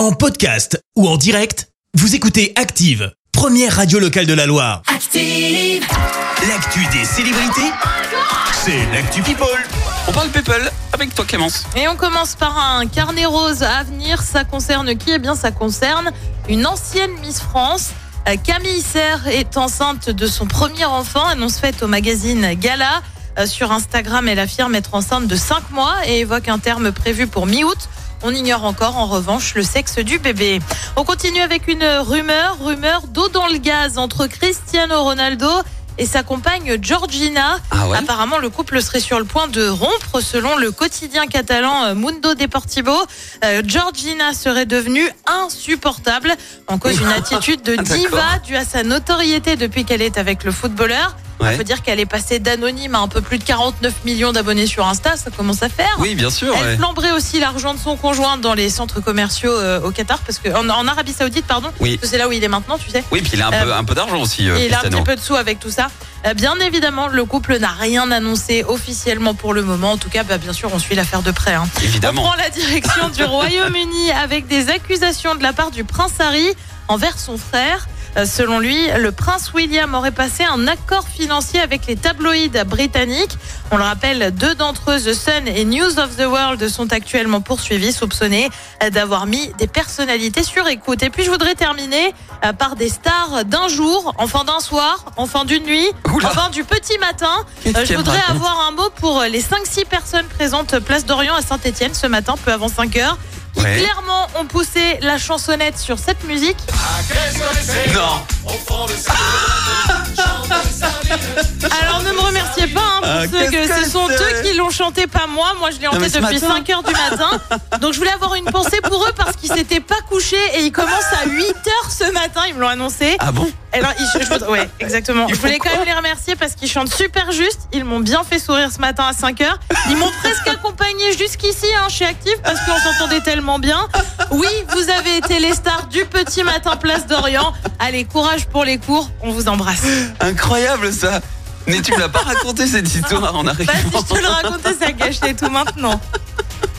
En podcast ou en direct, vous écoutez Active, première radio locale de la Loire. Active. L'actu des célébrités, c'est l'actu People. On parle people avec toi Clémence. Et on commence par un carnet rose à venir. Ça concerne qui? Eh bien, ça concerne une ancienne Miss France. Euh, Camille Serre est enceinte de son premier enfant, annonce faite au magazine Gala. Euh, Sur Instagram, elle affirme être enceinte de 5 mois et évoque un terme prévu pour mi-août. On ignore encore en revanche le sexe du bébé. On continue avec une rumeur, rumeur d'eau dans le gaz entre Cristiano Ronaldo et sa compagne Georgina. Ah ouais? Apparemment, le couple serait sur le point de rompre selon le quotidien catalan euh, Mundo Deportivo. Euh, Georgina serait devenue insupportable en cause d'une attitude de Ah, diva due à sa notoriété depuis qu'elle est avec le footballeur. Il Ouais. faut dire qu'elle est passée d'anonyme à un peu plus de 49 millions d'abonnés sur Insta, ça commence à faire. Oui, bien sûr. Elle ouais. flamberait aussi l'argent de son conjoint dans les centres commerciaux euh, au Qatar, parce que en, en Arabie Saoudite, pardon, Oui. parce que c'est là où il est maintenant, tu sais. Oui, puis il a un peu, Euh, un peu d'argent aussi, euh, il a un petit peu de sous avec tout ça. Bien évidemment, le couple n'a rien annoncé officiellement pour le moment. En tout cas, bah, bien sûr, on suit l'affaire de près. hein. On Évidemment. prend la direction du Royaume-Uni avec des accusations de la part du prince Harry envers son frère. Euh, Selon lui, le prince William aurait passé un accord financier avec les tabloïds britanniques. On le rappelle, deux d'entre eux, The Sun et News of the World, sont actuellement poursuivis, soupçonnés d'avoir mis des personnalités sur écoute. Et puis, je voudrais terminer euh, par des stars d'un jour, enfin d'un soir, enfin d'une nuit, Oula. enfin du petit matin. Euh, je voudrais avoir un mot pour les 5-6 personnes présentes place d'Orient à Saint-Etienne ce matin, peu avant 5 heures, qui clairement ont poussé la chansonnette sur cette musique. Non. Alors ne me remerciez pas, hein, pour Ah, ceux que que ce sont eux qui l'ont chanté, pas moi. Moi, je l'ai hanté depuis matin. 5 heures du matin. Donc je voulais avoir une pensée pour eux parce qu'ils s'étaient pas couchés et ils commencent à 8 heures ce matin. Ils me l'ont annoncé. Ah bon? Alors, ils- je, ouais, exactement. Ils je voulais quand même les remercier parce qu'ils chantent super juste. Ils m'ont bien fait sourire ce matin à 5 heures. Ils m'ont presque accompagné jusqu'ici hein, chez Active parce qu'on s'entendait tellement bien. Oui, vous avez été les stars du petit matin place d'Orient. Allez, courage pour les cours. On vous embrasse. Incroyable ça. Mais tu me l'as pas raconté cette histoire en arrivant. Bah, si je te le racontais, ça gâchait tout maintenant.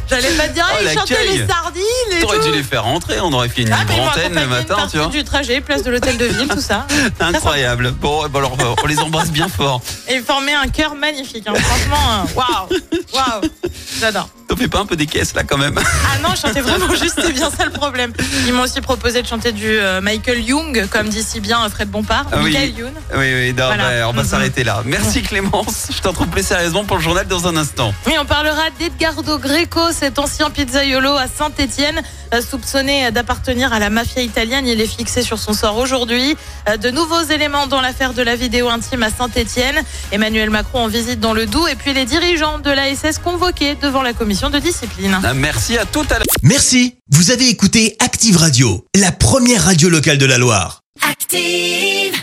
J'allais pas te dire, Oh, ils chantaient les sardines et T'aurais dû les faire rentrer, on aurait fait une Ah, antenne le une matin, partie tu vois. du trajet, place de l'hôtel de ville, tout ça. Incroyable. Bon, alors, on les embrasse bien fort. Et former un cœur magnifique. hein. Franchement, euh, waouh, waouh, j'adore. T'en fais pas un peu des caisses là quand même Ah non, je chantais vraiment juste, c'est bien ça le problème. Ils m'ont aussi proposé de chanter du euh, Michael Young, comme dit si bien euh, Fred Bompard. Ah oui. Michael Young. Oui, oui, non, Voilà. bah, on va Mhm. s'arrêter là. Merci Clémence. Je t'en trouve plus sérieusement pour le journal dans un instant. Oui, on parlera d'Edgardo Greco, cet ancien pizzaiolo à Saint-Etienne, soupçonné d'appartenir à la mafia italienne. Il est fixé sur son sort aujourd'hui. Euh, De nouveaux éléments dans l'affaire de la vidéo intime à Saint-Etienne. Emmanuel Macron en visite dans le Doubs et puis les dirigeants de l'ASS convoqués devant la commission de discipline. Ah, Merci à tout à l'heure. Merci, vous avez écouté Active Radio, la première radio locale de la Loire. Active.